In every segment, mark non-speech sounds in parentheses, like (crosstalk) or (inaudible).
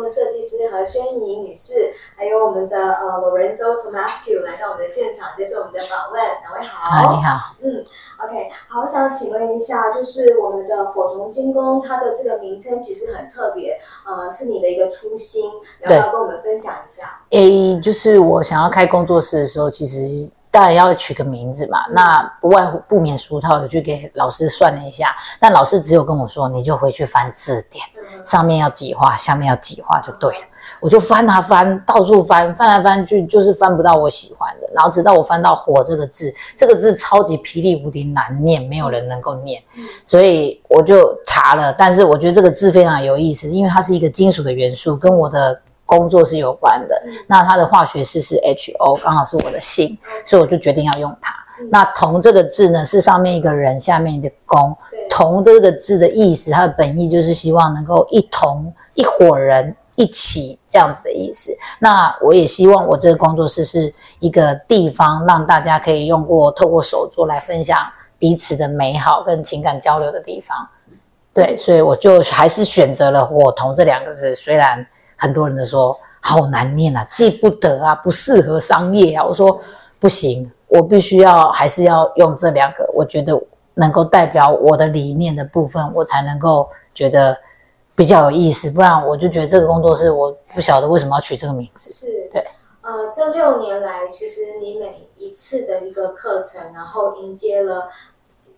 的设计师何宣怡女士，还有我们的呃 Lorenzo Tomascu 来到我们的现场接受我们的访问，两位好。啊，你好。嗯，OK，好，我想请问一下，就是我们的火童精工，它的这个名称其实很特别，呃，是你的一个初心，要不要跟我们分享一下？诶，就是我想要开工作室的时候，其实。当然要取个名字嘛，那不外乎不免俗套的，去给老师算了一下，但老师只有跟我说，你就回去翻字典，上面要几画，下面要几画就对了。我就翻啊翻，到处翻，翻来翻去就是翻不到我喜欢的，然后直到我翻到“火”这个字，这个字超级霹雳无敌难念，没有人能够念，所以我就查了，但是我觉得这个字非常有意思，因为它是一个金属的元素，跟我的。工作是有关的，那它的化学式是 HO，刚好是我的姓，所以我就决定要用它。那同这个字呢，是上面一个人，下面一个工。同这个字的意思，它的本意就是希望能够一同一伙人一起这样子的意思。那我也希望我这个工作室是一个地方，让大家可以用过透过手作来分享彼此的美好跟情感交流的地方。对，所以我就还是选择了我同这两个字，虽然。很多人都说好难念啊，记不得啊，不适合商业啊。我说不行，我必须要还是要用这两个，我觉得能够代表我的理念的部分，我才能够觉得比较有意思。不然我就觉得这个工作室我不晓得为什么要取这个名字。是，对。呃，这六年来，其实你每一次的一个课程，然后迎接了。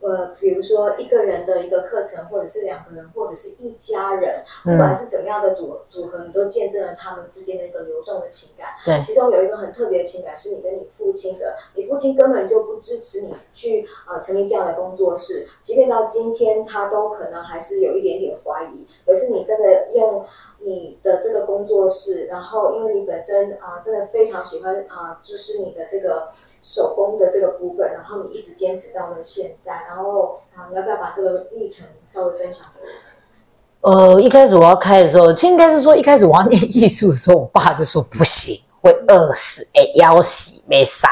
呃，比如说一个人的一个课程，或者是两个人，或者是一家人，不管是怎么样的组组合，你都见证了他们之间的一个流动的情感。对，其中有一个很特别的情感是你跟你父亲的，你父亲根本就不支持你去呃成立这样的工作室，即便到今天他都可能还是有一点点怀疑。可是你真的用你的这个工作室，然后因为你本身啊、呃、真的非常喜欢啊、呃，就是你的这个。手工的这个部分，然后你一直坚持到了现在，然后啊，你要不要把这个历程稍微分享给我？呃，一开始我要开的时候，应该是说一开始我要念艺术的时候，我爸就说不行，会饿死，哎，要死没塞，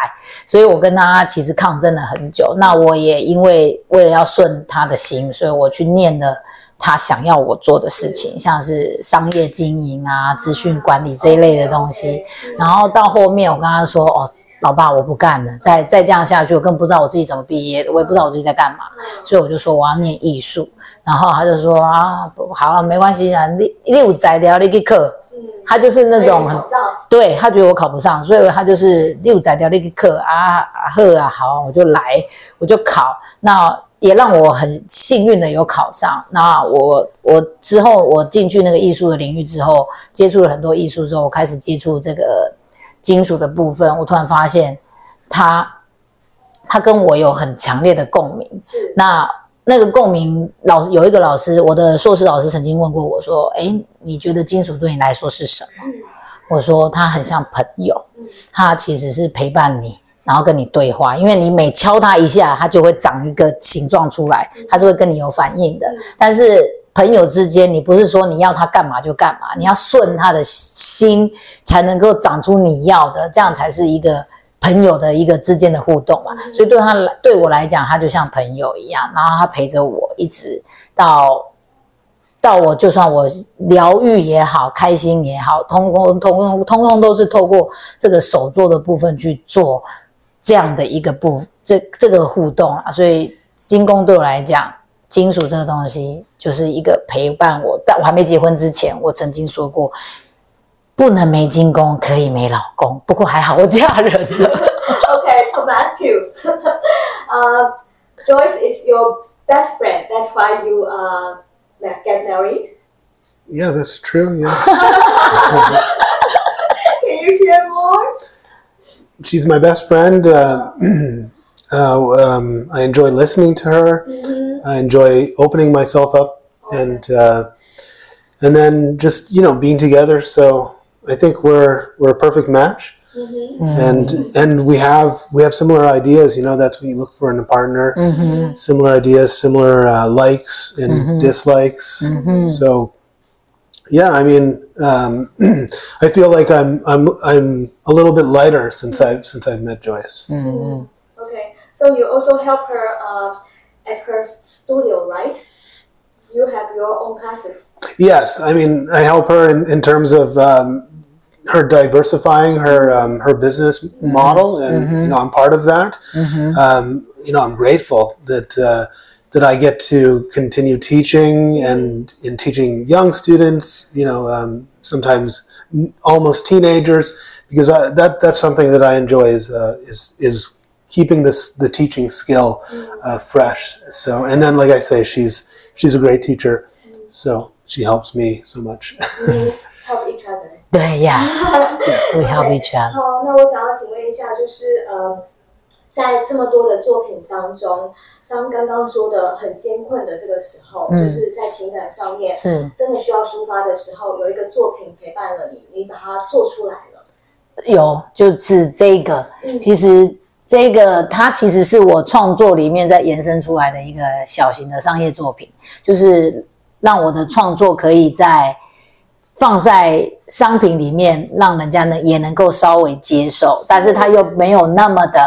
所以我跟他其实抗争了很久。那我也因为为了要顺他的心，所以我去念了他想要我做的事情，像是商业经营啊、资讯管理这一类的东西。然后到后面我跟他说，哦。老爸，我不干了，再再这样下去，我更不知道我自己怎么毕业的，我也不知道我自己在干嘛，所以我就说我要念艺术，然后他就说啊，好啊，没关系啊，你你有在的那个课，他就是那种很，对，他觉得我考不上，所以他就是你有在的那个课啊，呵啊，好，我就来，我就考，那也让我很幸运的有考上，那我我之后我进去那个艺术的领域之后，接触了很多艺术之后，我开始接触这个。金属的部分，我突然发现他，他跟我有很强烈的共鸣。是，那那个共鸣，老师有一个老师，我的硕士老师曾经问过我说：“哎，你觉得金属对你来说是什么？”嗯，我说：“它很像朋友，它其实是陪伴你，然后跟你对话，因为你每敲它一下，它就会长一个形状出来，它是会跟你有反应的。但是。”朋友之间，你不是说你要他干嘛就干嘛，你要顺他的心，才能够长出你要的，这样才是一个朋友的一个之间的互动嘛。所以对他来，对我来讲，他就像朋友一样，然后他陪着我一直到到我，就算我疗愈也好，开心也好，通通通通通通都是透过这个手做的部分去做这样的一个部这这个互动啊。所以金工对我来讲。金属这个东西就是一个陪伴我，在我还没结婚之前，我曾经说过，不能没金工，可以没老公。不过还好，我嫁人了。Okay, to ask you, uh, Joyce is your best friend. That's why you uh get married. Yeah, that's true. Yeah. Can you share more? She's my best friend. Uh, uh, um, I enjoy listening to her. Mm-hmm. I enjoy opening myself up and uh, and then just you know being together. So I think we're we're a perfect match. Mm-hmm. and and we have we have similar ideas. You know, that's what you look for in a partner. Mm-hmm. Similar ideas, similar uh, likes and Mhm. dislikes. Mhm. So, yeah, I mean, um, (clears throat) I feel like I'm I'm I'm a little bit lighter since I've since I've met Joyce. Mhm. Okay, so you also help her uh, at her studio, right? You have your own classes. Yes, I mean, I help her in, in terms of um, her diversifying her um, her business model, and Mhm. you know, I'm part of that. Mhm. Um, you know, I'm grateful that uh, that I get to continue teaching and in teaching young students. You know, um, sometimes almost teenagers, because I, that that's something that I enjoy is uh, is is keeping this the teaching skill uh, fresh. So, and then like I say, she's she's a great teacher, so she helps me so much. (laughs) We help each other. 对，yes，we (laughs) help Okay， each other。好，那我想要请问一下，就是呃，在这么多的作品当中，当刚刚说的很艰困的这个时候，嗯就是在情感上面是真的需要抒发的时候，有一个作品陪伴了你，你把它做出来了。有，就是这个，嗯其实 这个它其实是我创作里面在延伸出来的一个小型的商业作品，就是让我的创作可以在放在商品里面，让人家呢也能够稍微接受，但是它又没有那么的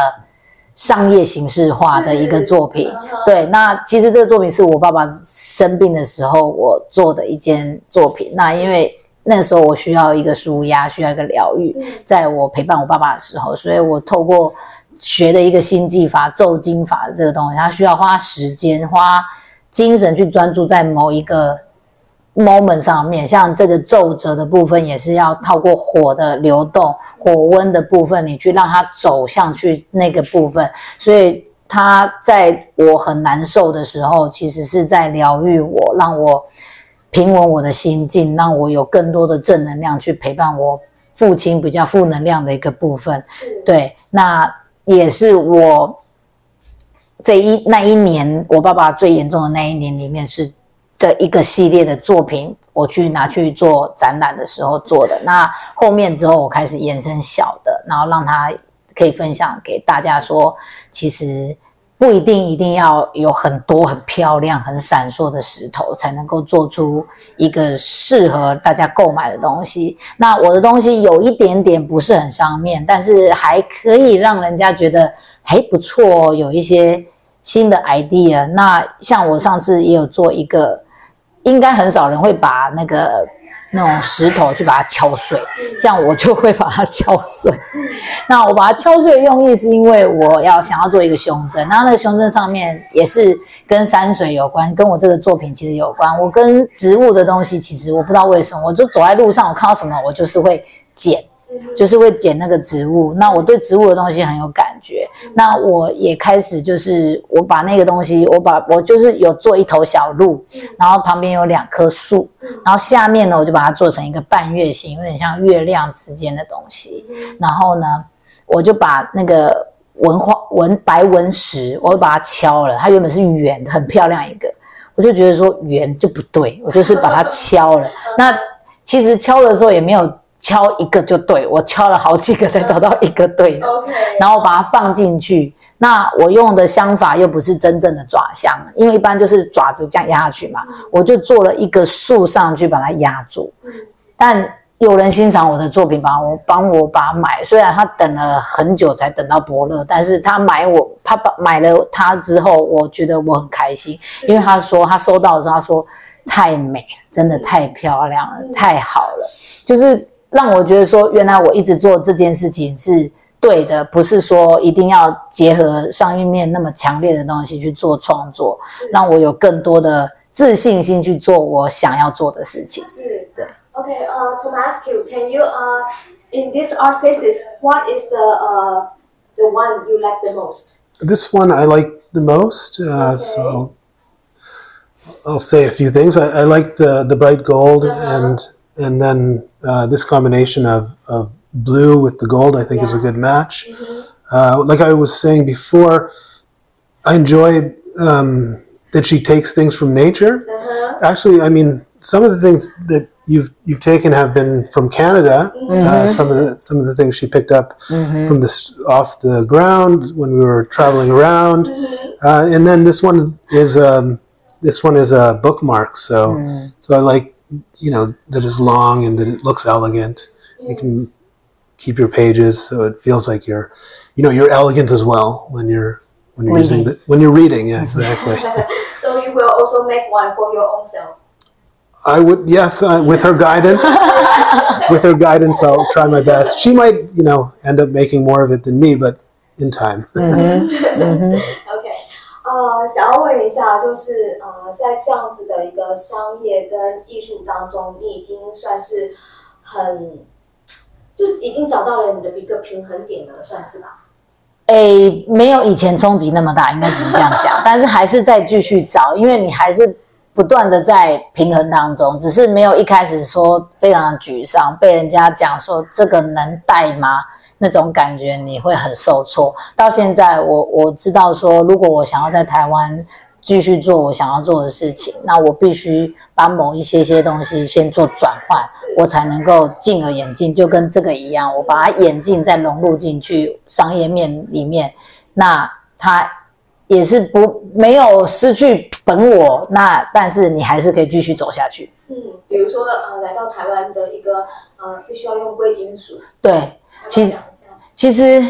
商业形式化的一个作品。对，那其实这个作品是我爸爸生病的时候我做的一件作品。那因为那时候我需要一个舒压，需要一个疗愈，在我陪伴我爸爸的时候，所以我透过学的一个心技法、咒经法的这个东西，它需要花时间、花精神去专注在某一个 moment 上面。像这个皱褶的部分，也是要透过火的流动、火温的部分，你去让它走向去那个部分。所以它在我很难受的时候，其实是在疗愈我，让我平稳我的心境，让我有更多的正能量去陪伴我父亲比较负能量的一个部分。是，对，那也是我这一那一年我爸爸最严重的那一年里面是这一个系列的作品，我去拿去做展览的时候做的。那后面之后我开始延伸小的，然后让他可以分享给大家说，其实不一定一定要有很多很漂亮、很闪烁的石头才能够做出一个适合大家购买的东西。那我的东西有一点点不是很上面，但是还可以让人家觉得还不错，有一些新的 idea。那像我上次也有做一个，应该很少人会把那个那种石头去把它敲碎，像我就会把它敲碎。那我把它敲碎的用意是因为我要想要做一个胸针，那那个胸针上面也是跟山水有关，跟我这个作品其实有关。我跟植物的东西其实我不知道为什么，我就走在路上，我看到什么我就是会捡。就是会捡那个植物，那我对植物的东西很有感觉。那我也开始就是我把那个东西，我把我就是有做一头小鹿，然后旁边有两棵树，然后下面呢我就把它做成一个半月形，有点像月亮之间的东西。然后呢，我就把那个纹花纹白纹石，我就把它敲了，它原本是圆的，很漂亮一个，我就觉得说圆就不对，我就是把它敲了。那其实敲的时候也没有。敲一个就对，我敲了好几个才找到一个对的，(laughs) OK，然后把它放进去。那我用的香法又不是真正的爪香，因为一般就是爪子这样压下去嘛，我就做了一个树上去把它压住。但有人欣赏我的作品，帮我帮我把它买，虽然他等了很久才等到伯乐，但是他买我，他把买了它之后，我觉得我很开心，因为他说他收到的时候，他说太美了，真的太漂亮了，太好了，就是。让我觉得说，原来我一直做这件事情是对的，不是说一定要结合商业面那么强烈的东西去做创作，让我有更多的自信心去做我想要做的事情。是的。Okay, uh, to ask you, can you, uh, in these art pieces, what is the, uh, the one you like the most? This one I like the most, uh, Okay. so I'll say a few things. I, I like the, the bright gold Uh-huh. and and then uh, this combination of, of blue with the gold I think is a good match. Mhm. Uh, like I was saying before, I enjoyed um, that she takes things from nature. Uh-huh. Actually, I mean, some of the things that you've you've taken have been from Canada. Mm-hmm. Uh, some of the some of the things she picked up from the off the ground when we were traveling around, uh, and then this one is um, this one is a bookmark. So Mm. so I like you know that is long and that it looks elegant. You can keep your pages so it feels like you're you know you're elegant as well when you're when you're using the, when you're reading. Yeah, exactly. (laughs) so you will also make one for your own self. I would, yes, uh, with her guidance. (laughs) with her guidance, I'll try my best. She might, you know, end up making more of it than me, but in time. OK，(laughs) 呃，想要问一下，就是呃，在这样子的一个商业跟艺术当中，你已经算是很，就已经找到了你的一个平衡点了，算是吧？诶，没有以前冲击那么大，应该只是这样讲。(laughs) 但是还是在继续找，因为你还是不断的在平衡当中，只是没有一开始说非常的沮丧，被人家讲说这个能带吗？那种感觉你会很受挫。到现在我我知道说，如果我想要在台湾继续做我想要做的事情，那我必须把某一些些东西先做转换，我才能够进而演进，就跟这个一样，我把它演进再融入进去商业面里面，那它也是不没有失去本我，那但是你还是可以继续走下去。嗯，比如说呃，来到台湾的一个呃，必须要用贵金属，对，其实其实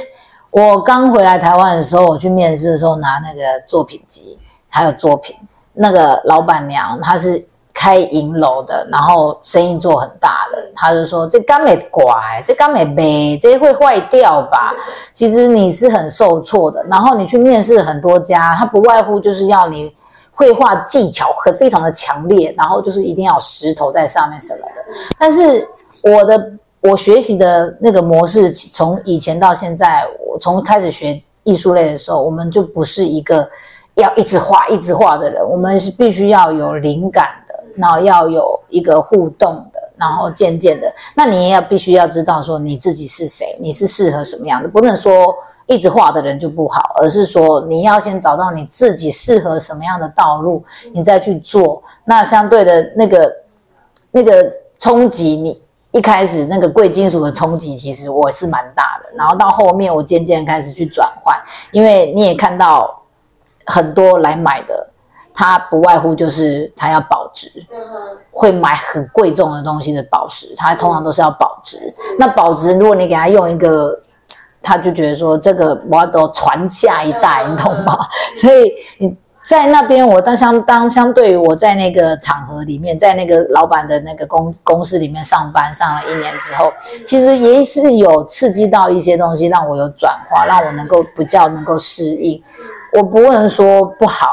我刚回来台湾的时候，我去面试的时候拿那个作品集，还有作品，那个老板娘她是开银楼的，然后生意做很大的，她就说这刚没拐，这刚没背，这会坏掉吧？其实你是很受挫的，然后你去面试很多家，它不外乎就是要你绘画技巧很非常的强烈，然后就是一定要石头在上面什么的，但是我的。我学习的那个模式，从以前到现在，我从开始学艺术类的时候，我们就不是一个要一直画、一直画的人，我们是必须要有灵感的，然后要有一个互动的，然后渐渐的，那你也要必须要知道说你自己是谁，你是适合什么样的，不能说一直画的人就不好，而是说你要先找到你自己适合什么样的道路，你再去做。那相对的那个那个冲击你。一开始那个贵金属的冲击，其实我是蛮大的。然后到后面，我渐渐开始去转换，因为你也看到很多来买的，他不外乎就是他要保值，会买很贵重的东西的宝石，他通常都是要保值。那保值，如果你给他用一个，他就觉得说这个我要都传下一代，你懂吗？所以你。在那边，我当相当相对于我在那个场合里面，在那个老板的那个公公司里面上班上了一年之后，其实也是有刺激到一些东西，让我有转化，让我能够比较能够适应。我不能说不好，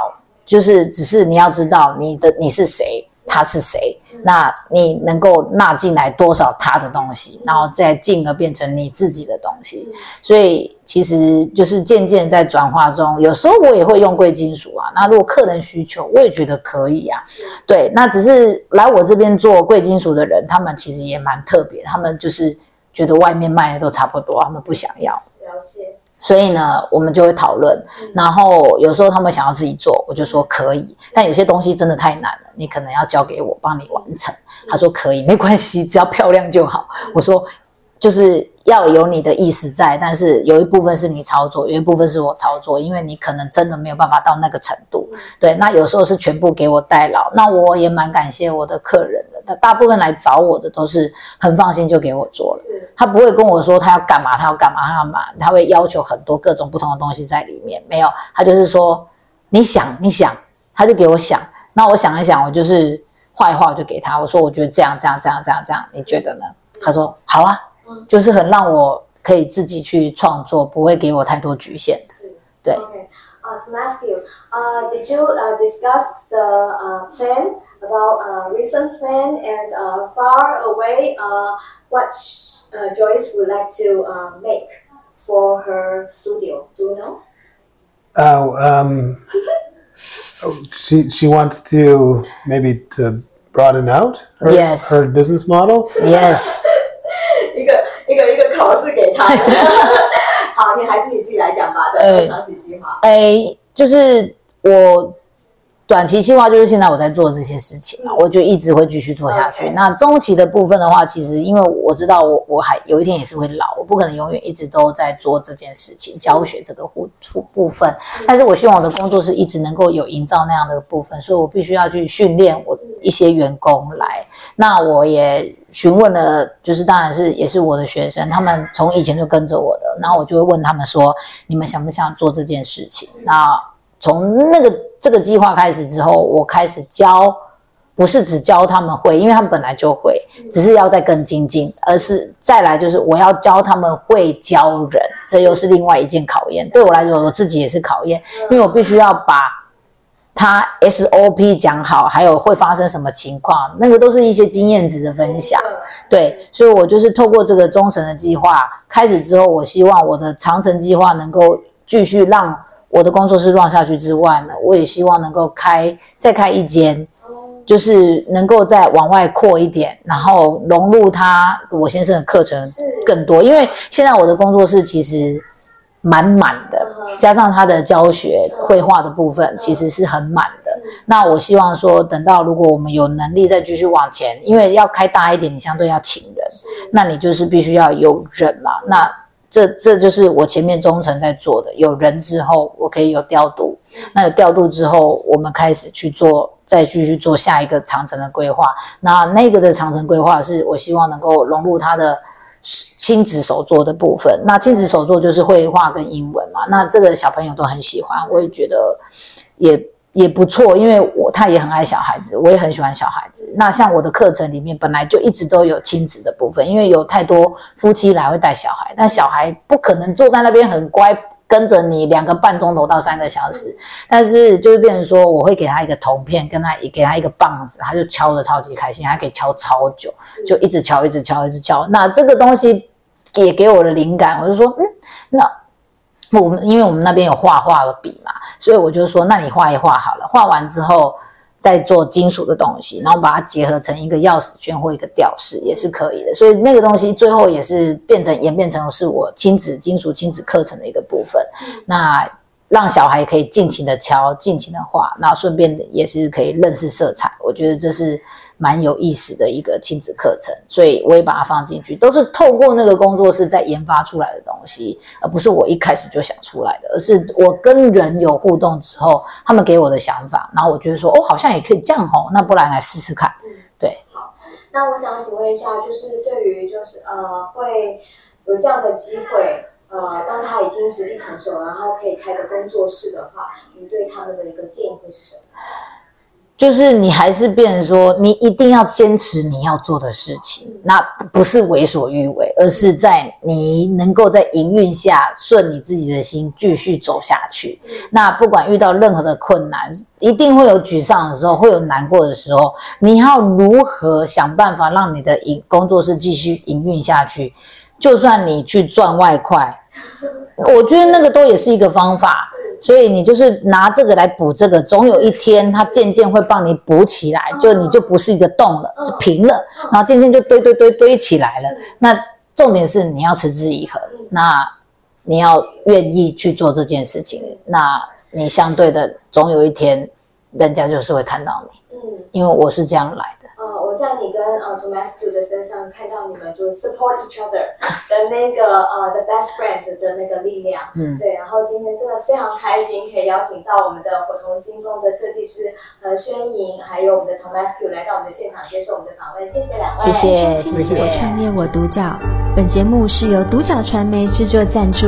就是只是你要知道你的你是谁，他是谁，那你能够纳进来多少他的东西，然后再进而变成你自己的东西。所以其实就是渐渐在转化中，有时候我也会用贵金属啊。那如果客人需求，我也觉得可以啊。对，那只是来我这边做贵金属的人，他们其实也蛮特别，他们就是觉得外面卖的都差不多，他们不想要。了解。所以呢，我们就会讨论，然后有时候他们想要自己做，我就说可以。但有些东西真的太难了，你可能要交给我帮你完成。他说可以，没关系，只要漂亮就好。我说就是要有你的意思在，但是有一部分是你操作，有一部分是我操作，因为你可能真的没有办法到那个程度。对，那有时候是全部给我代劳，那我也蛮感谢我的客人的，他大部分来找我的都是很放心就给我做了。他不会跟我说他要干嘛，他要干嘛，他要干嘛，他会要求很多各种不同的东西在里面。没有，他就是说你想你想，他就给我想，那我想一想，我就是画一画，我就给他，我说我觉得这样这样这样这样这样，你觉得呢？他说好啊。就是很让我可以自己去创作，不会给我太多局限。对。Okay. Uh, to ask you, uh, did you uh, discuss the uh, plan about uh, recent plan and uh, far away uh, what uh, Joyce would like to uh, make for her studio? Do you know? Oh, um, oh, she she wants to maybe to broaden out her, Yes. her business model. Yes. (laughs) (laughs) 一个一个一个考试给他。好，你还是你自己来讲吧。对，长期计划。哎，就是我。 短期计划就是现在我在做这些事情嘛，我就一直会继续做下去。那中期的部分的话，其实因为我知道我我还有一天也是会老，我不可能永远一直都在做这件事情，教学这个部部分。但是我希望我的工作是一直能够有营造那样的部分，所以我必须要去训练我一些员工来。那我也询问了，就是当然是也是我的学生，他们从以前就跟着我的，然后我就会问他们说，你们想不想做这件事情？那。从那个这个计划开始之后，我开始教，不是只教他们会，因为他们本来就会，只是要再更精进，而是再来就是我要教他们会教人，这又是另外一件考验。对我来说，我自己也是考验，因为我必须要把他 SOP 讲好，还有会发生什么情况，那个都是一些经验值的分享。对，所以我就是透过这个忠诚的计划开始之后，我希望我的长城计划能够继续让。我的工作室 run 下去之外呢，我也希望能够开再开一间，就是能够再往外扩一点，然后融入他我先生的课程更多。因为现在我的工作室其实满满的，加上他的教学绘画的部分其实是很满的。那我希望说，等到如果我们有能力再继续往前，因为要开大一点，你相对要请人，那你就是必须要有人嘛。那这这就是我前面中程在做的，有人之后我可以有调度，那有调度之后，我们开始去做，再继续做下一个长城的规划。那那个的长城规划是我希望能够融入他的亲子手作的部分。那亲子手作就是绘画跟英文嘛，那这个小朋友都很喜欢，我也觉得也。也不错，因为我他也很爱小孩子，我也很喜欢小孩子。那像我的课程里面本来就一直都有亲子的部分，因为有太多夫妻来会带小孩，但小孩不可能坐在那边很乖跟着你两个半钟头到三个小时。但是就是变成说，我会给他一个铜片，跟他给他一个棒子，他就敲得超级开心，还可以敲超久，就一直敲，一直敲，一直敲。那这个东西也给我的灵感，我就说，嗯，那。我们因为我们那边有画画的笔嘛，所以我就说，那你画一画好了，画完之后再做金属的东西，然后把它结合成一个钥匙圈或一个吊饰也是可以的。所以那个东西最后也是变成演变成是我亲子金属亲子课程的一个部分。那让小孩可以尽情的敲，尽情的画，那顺便也是可以认识色彩。我觉得这是。蛮有意思的一个亲子课程，所以我也把它放进去，都是透过那个工作室在研发出来的东西，而不是我一开始就想出来的，而是我跟人有互动之后，他们给我的想法，然后我觉得说，哦，好像也可以这样吼，那不然来试试看。对。好，那我想请问一下，就是对于就是呃会有这样的机会，呃，当他已经实际成熟，然后可以开个工作室的话，你对他们的一个建议会是什么？就是你还是变成说，你一定要坚持你要做的事情，那不是为所欲为，而是在你能够在营运下顺你自己的心继续走下去。那不管遇到任何的困难，一定会有沮丧的时候，会有难过的时候，你要如何想办法让你的营工作室继续营运下去？就算你去赚外快。(laughs) 我觉得那个都也是一个方法，所以你就是拿这个来补这个，总有一天它渐渐会帮你补起来，就你就不是一个洞了，是平了，然后渐渐就堆堆堆堆起来了。那重点是你要持之以恒，那你要愿意去做这件事情，那你相对的总有一天人家就是会看到你，嗯，因为我是这样来的。呃，我在你跟呃 Tomascu 的身上看到你们就 support each other 的那个 (laughs) 呃 the best friend 的那个力量，嗯，对，然后今天真的非常开心可以邀请到我们的火童金工的设计师呃宣莹，还有我们的 Tomascu 来到我们的现场接受我们的访问，谢谢两位，谢谢谢谢。我创业我独角，本节目是由独角传媒制作赞助，